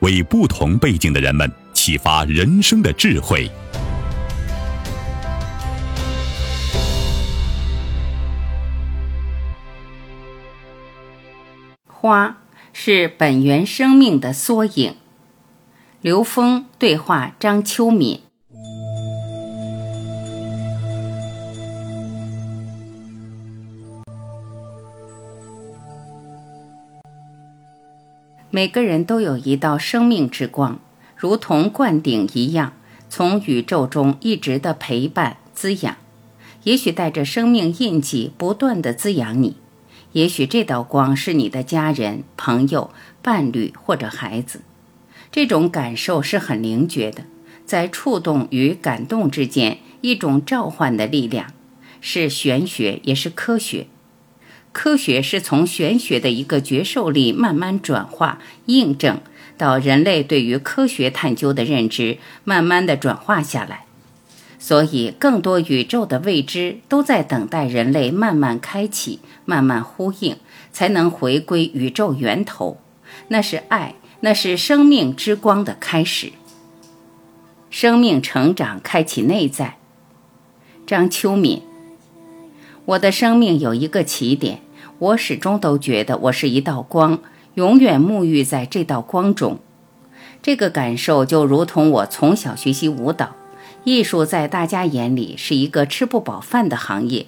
为不同背景的人们启发人生的智慧。花是本源生命的缩影。刘峰对话张秋敏。每个人都有一道生命之光，如同灌顶一样，从宇宙中一直的陪伴滋养，也许带着生命印记，不断的滋养你。也许这道光是你的家人、朋友、伴侣或者孩子，这种感受是很灵觉的，在触动与感动之间，一种召唤的力量，是玄学也是科学。科学是从玄学的一个觉受力慢慢转化、印证到人类对于科学探究的认知，慢慢的转化下来。所以，更多宇宙的未知都在等待人类慢慢开启、慢慢呼应，才能回归宇宙源头。那是爱，那是生命之光的开始。生命成长开启内在。张秋敏，我的生命有一个起点，我始终都觉得我是一道光，永远沐浴在这道光中。这个感受就如同我从小学习舞蹈。艺术在大家眼里是一个吃不饱饭的行业，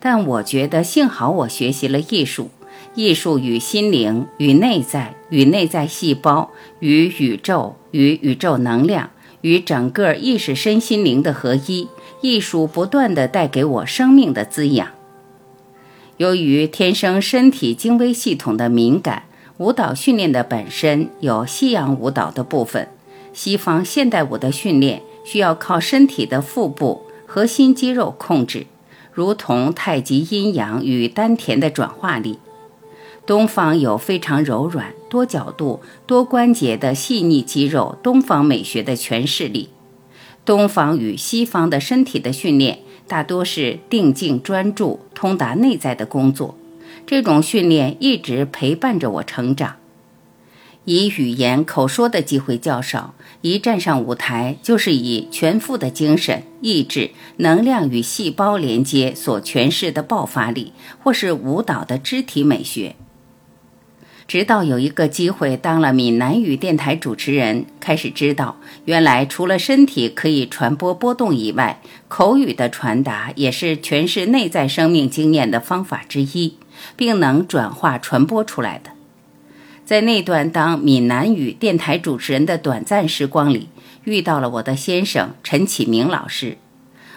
但我觉得幸好我学习了艺术。艺术与心灵、与内在、与内在细胞、与宇宙、与宇宙能量、与整个意识身心灵的合一。艺术不断地带给我生命的滋养。由于天生身体精微系统的敏感，舞蹈训练的本身有西洋舞蹈的部分，西方现代舞的训练。需要靠身体的腹部核心肌肉控制，如同太极阴阳与丹田的转化力。东方有非常柔软、多角度、多关节的细腻肌肉，东方美学的诠释力。东方与西方的身体的训练大多是定静专注、通达内在的工作。这种训练一直陪伴着我成长。以语言口说的机会较少，一站上舞台就是以全副的精神、意志、能量与细胞连接所诠释的爆发力，或是舞蹈的肢体美学。直到有一个机会当了闽南语电台主持人，开始知道原来除了身体可以传播波动以外，口语的传达也是诠释内在生命经验的方法之一，并能转化传播出来的。在那段当闽南语电台主持人的短暂时光里，遇到了我的先生陈启明老师。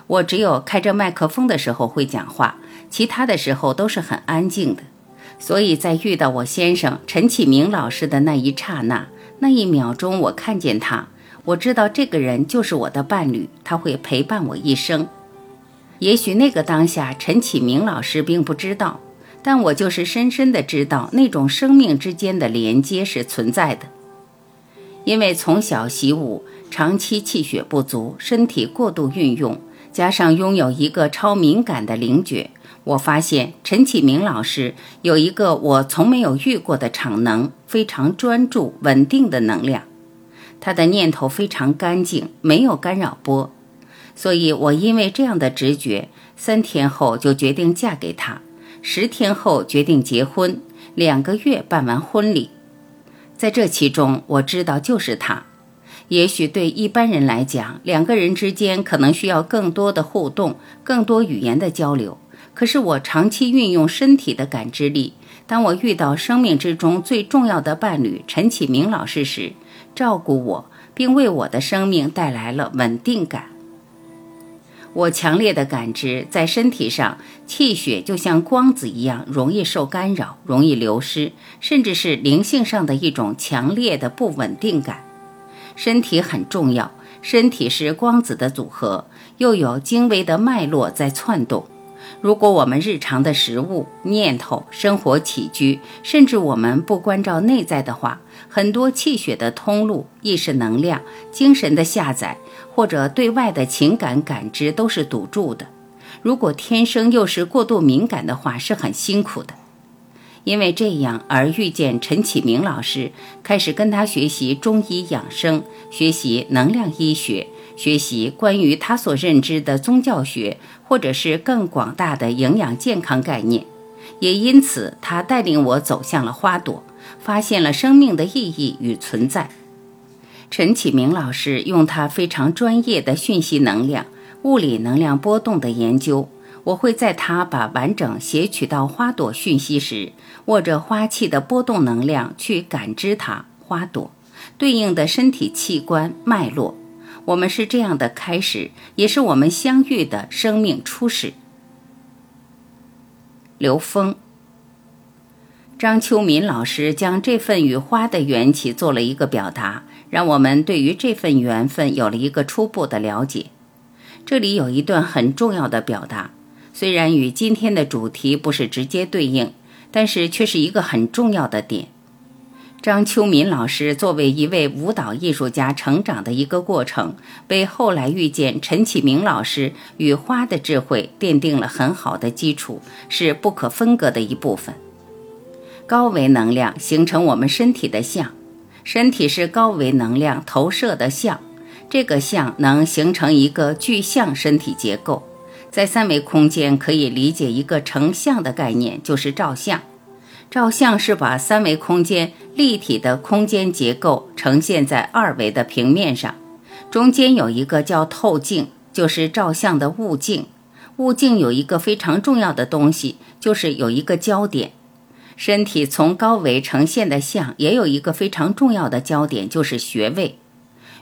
我只有开着麦克风的时候会讲话，其他的时候都是很安静的。所以在遇到我先生陈启明老师的那一刹那，那一秒钟，我看见他，我知道这个人就是我的伴侣，他会陪伴我一生。也许那个当下，陈启明老师并不知道。但我就是深深的知道，那种生命之间的连接是存在的。因为从小习武，长期气血不足，身体过度运用，加上拥有一个超敏感的灵觉，我发现陈启明老师有一个我从没有遇过的场能，非常专注、稳定的能量。他的念头非常干净，没有干扰波，所以我因为这样的直觉，三天后就决定嫁给他。十天后决定结婚，两个月办完婚礼。在这其中，我知道就是他。也许对一般人来讲，两个人之间可能需要更多的互动，更多语言的交流。可是我长期运用身体的感知力，当我遇到生命之中最重要的伴侣陈启明老师时，照顾我，并为我的生命带来了稳定感。我强烈的感知，在身体上，气血就像光子一样，容易受干扰，容易流失，甚至是灵性上的一种强烈的不稳定感。身体很重要，身体是光子的组合，又有精微的脉络在窜动。如果我们日常的食物、念头、生活起居，甚至我们不关照内在的话，很多气血的通路、意识能量、精神的下载，或者对外的情感感知都是堵住的。如果天生又是过度敏感的话，是很辛苦的。因为这样而遇见陈启明老师，开始跟他学习中医养生，学习能量医学，学习关于他所认知的宗教学，或者是更广大的营养健康概念。也因此，他带领我走向了花朵，发现了生命的意义与存在。陈启明老师用他非常专业的讯息能量、物理能量波动的研究。我会在他把完整写取到花朵讯息时，握着花器的波动能量去感知它花朵对应的身体器官脉络。我们是这样的开始，也是我们相遇的生命初始。刘峰、张秋民老师将这份与花的缘起做了一个表达，让我们对于这份缘分有了一个初步的了解。这里有一段很重要的表达。虽然与今天的主题不是直接对应，但是却是一个很重要的点。张秋敏老师作为一位舞蹈艺术家成长的一个过程，为后来遇见陈启明老师与花的智慧奠定了很好的基础，是不可分割的一部分。高维能量形成我们身体的像，身体是高维能量投射的像，这个像能形成一个具象身体结构。在三维空间可以理解一个成像的概念，就是照相。照相是把三维空间立体的空间结构呈现在二维的平面上，中间有一个叫透镜，就是照相的物镜。物镜有一个非常重要的东西，就是有一个焦点。身体从高维呈现的像也有一个非常重要的焦点，就是穴位，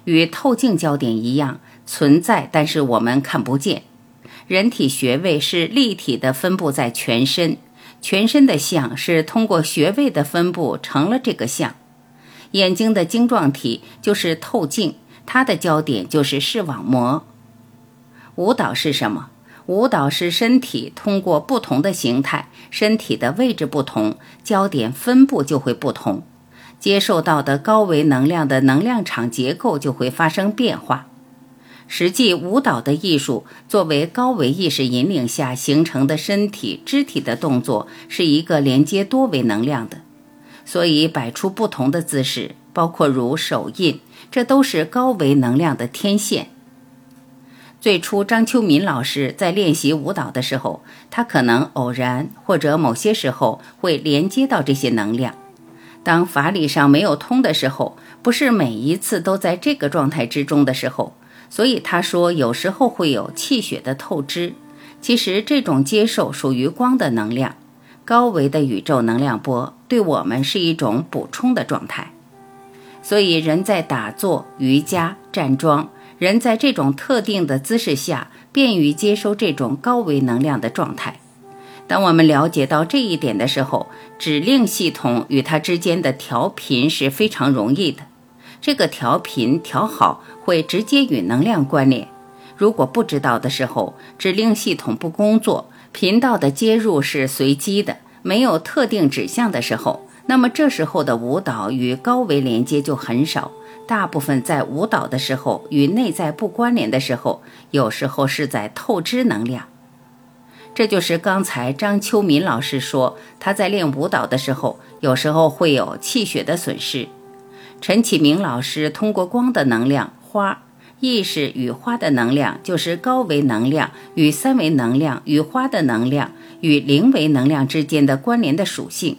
与透镜焦点一样存在，但是我们看不见。人体穴位是立体的分布在全身，全身的像是通过穴位的分布成了这个像。眼睛的晶状体就是透镜，它的焦点就是视网膜。舞蹈是什么？舞蹈是身体通过不同的形态，身体的位置不同，焦点分布就会不同，接受到的高维能量的能量场结构就会发生变化。实际舞蹈的艺术，作为高维意识引领下形成的身体肢体的动作，是一个连接多维能量的，所以摆出不同的姿势，包括如手印，这都是高维能量的天线。最初，张秋民老师在练习舞蹈的时候，他可能偶然或者某些时候会连接到这些能量。当法理上没有通的时候，不是每一次都在这个状态之中的时候。所以他说，有时候会有气血的透支。其实这种接受属于光的能量，高维的宇宙能量波，对我们是一种补充的状态。所以人在打坐、瑜伽、站桩，人在这种特定的姿势下，便于接收这种高维能量的状态。当我们了解到这一点的时候，指令系统与它之间的调频是非常容易的。这个调频调好会直接与能量关联。如果不知道的时候，指令系统不工作，频道的接入是随机的，没有特定指向的时候，那么这时候的舞蹈与高维连接就很少。大部分在舞蹈的时候与内在不关联的时候，有时候是在透支能量。这就是刚才张秋民老师说，他在练舞蹈的时候，有时候会有气血的损失。陈启明老师通过光的能量，花意识与花的能量，就是高维能量与三维能量与花的能量与零维能量之间的关联的属性，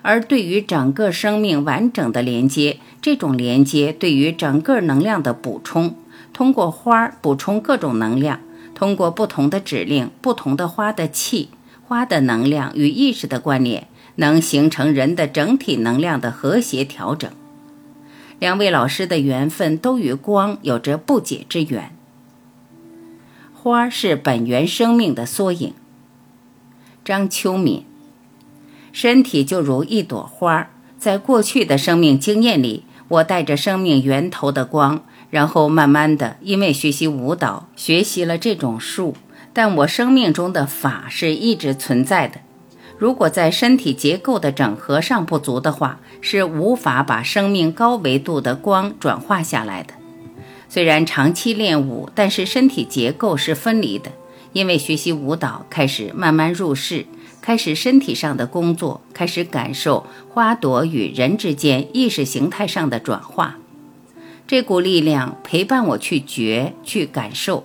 而对于整个生命完整的连接，这种连接对于整个能量的补充，通过花补充各种能量，通过不同的指令、不同的花的气、花的能量与意识的关联，能形成人的整体能量的和谐调整。两位老师的缘分都与光有着不解之缘。花是本源生命的缩影。张秋敏。身体就如一朵花，在过去的生命经验里，我带着生命源头的光，然后慢慢的，因为学习舞蹈，学习了这种术，但我生命中的法是一直存在的。如果在身体结构的整合上不足的话，是无法把生命高维度的光转化下来的。虽然长期练舞，但是身体结构是分离的，因为学习舞蹈开始慢慢入世。开始身体上的工作，开始感受花朵与人之间意识形态上的转化。这股力量陪伴我去觉、去感受。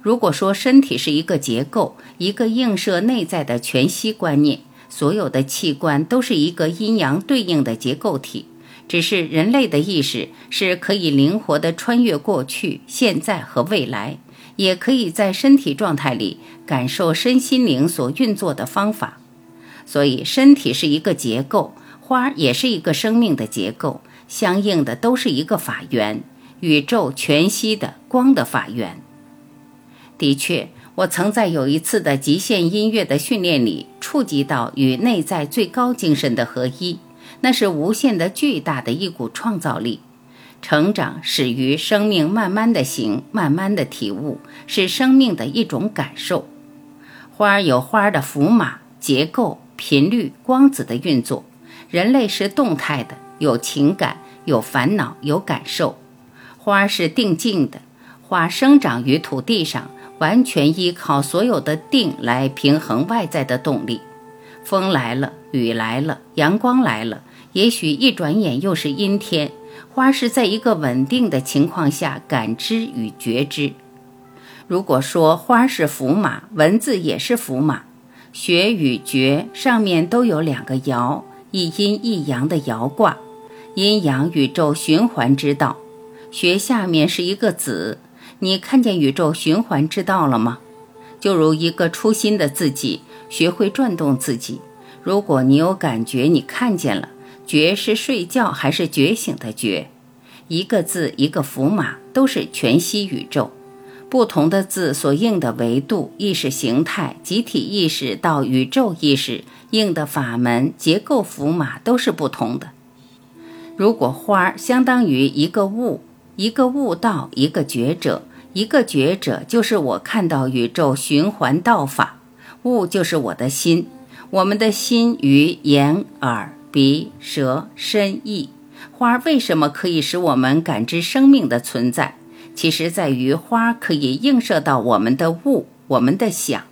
如果说身体是一个结构，一个映射内在的全息观念，所有的器官都是一个阴阳对应的结构体。只是人类的意识是可以灵活地穿越过去、现在和未来。也可以在身体状态里感受身心灵所运作的方法，所以身体是一个结构，花也是一个生命的结构，相应的都是一个法源，宇宙全息的光的法源。的确，我曾在有一次的极限音乐的训练里触及到与内在最高精神的合一，那是无限的巨大的一股创造力。成长始于生命慢慢的行，慢慢的体悟，是生命的一种感受。花儿有花儿的符码、结构、频率、光子的运作。人类是动态的，有情感、有烦恼、有感受。花儿是定静的，花生长于土地上，完全依靠所有的定来平衡外在的动力。风来了，雨来了，阳光来了，也许一转眼又是阴天。花是在一个稳定的情况下感知与觉知。如果说花是符码，文字也是符码。学与觉上面都有两个爻，一阴一阳的爻卦，阴阳宇宙循环之道。学下面是一个子，你看见宇宙循环之道了吗？就如一个初心的自己，学会转动自己。如果你有感觉，你看见了。觉是睡觉还是觉醒的觉？一个字一个符码，都是全息宇宙。不同的字所应的维度、意识形态、集体意识到宇宙意识应的法门、结构符码都是不同的。如果花相当于一个悟，一个悟道，一个觉者，一个觉者就是我看到宇宙循环道法，悟就是我的心，我们的心与眼耳。鼻、舌、身、意，花为什么可以使我们感知生命的存在？其实在于花可以映射到我们的物、我们的想。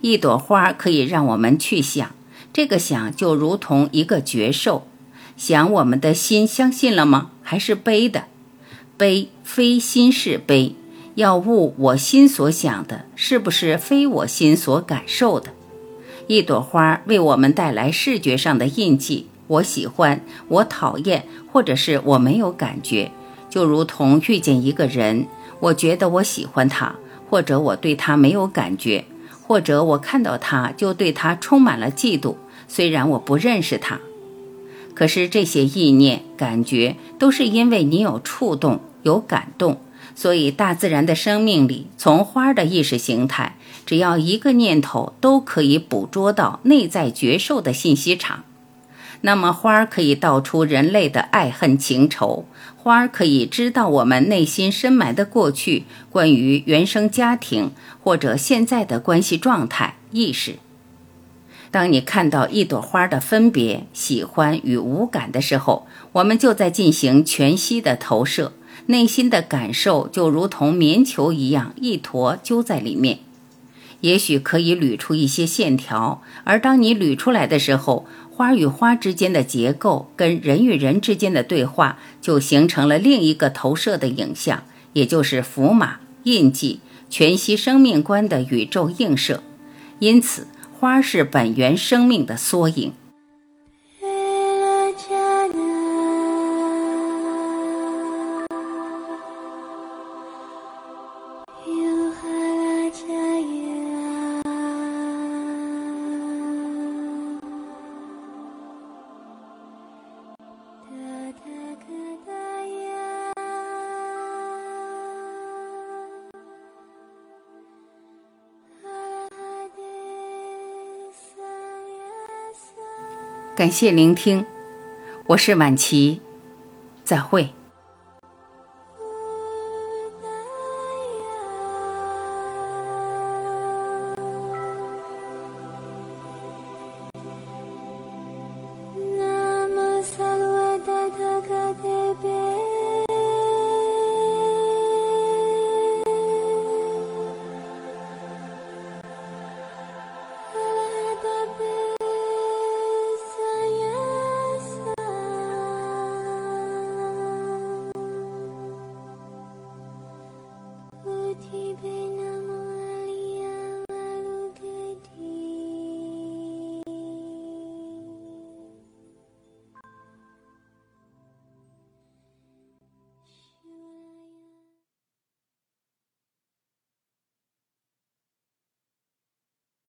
一朵花可以让我们去想，这个想就如同一个觉受。想我们的心相信了吗？还是悲的？悲非心是悲，要悟我心所想的，是不是非我心所感受的？一朵花为我们带来视觉上的印记，我喜欢，我讨厌，或者是我没有感觉，就如同遇见一个人，我觉得我喜欢他，或者我对他没有感觉，或者我看到他就对他充满了嫉妒，虽然我不认识他，可是这些意念、感觉都是因为你有触动、有感动。所以，大自然的生命里，从花的意识形态，只要一个念头，都可以捕捉到内在觉受的信息场。那么，花可以道出人类的爱恨情仇，花可以知道我们内心深埋的过去，关于原生家庭或者现在的关系状态意识。当你看到一朵花的分别、喜欢与无感的时候，我们就在进行全息的投射。内心的感受就如同棉球一样，一坨揪在里面，也许可以捋出一些线条。而当你捋出来的时候，花与花之间的结构跟人与人之间的对话，就形成了另一个投射的影像，也就是符码印记、全息生命观的宇宙映射。因此，花是本源生命的缩影。感谢聆听，我是晚琪，再会。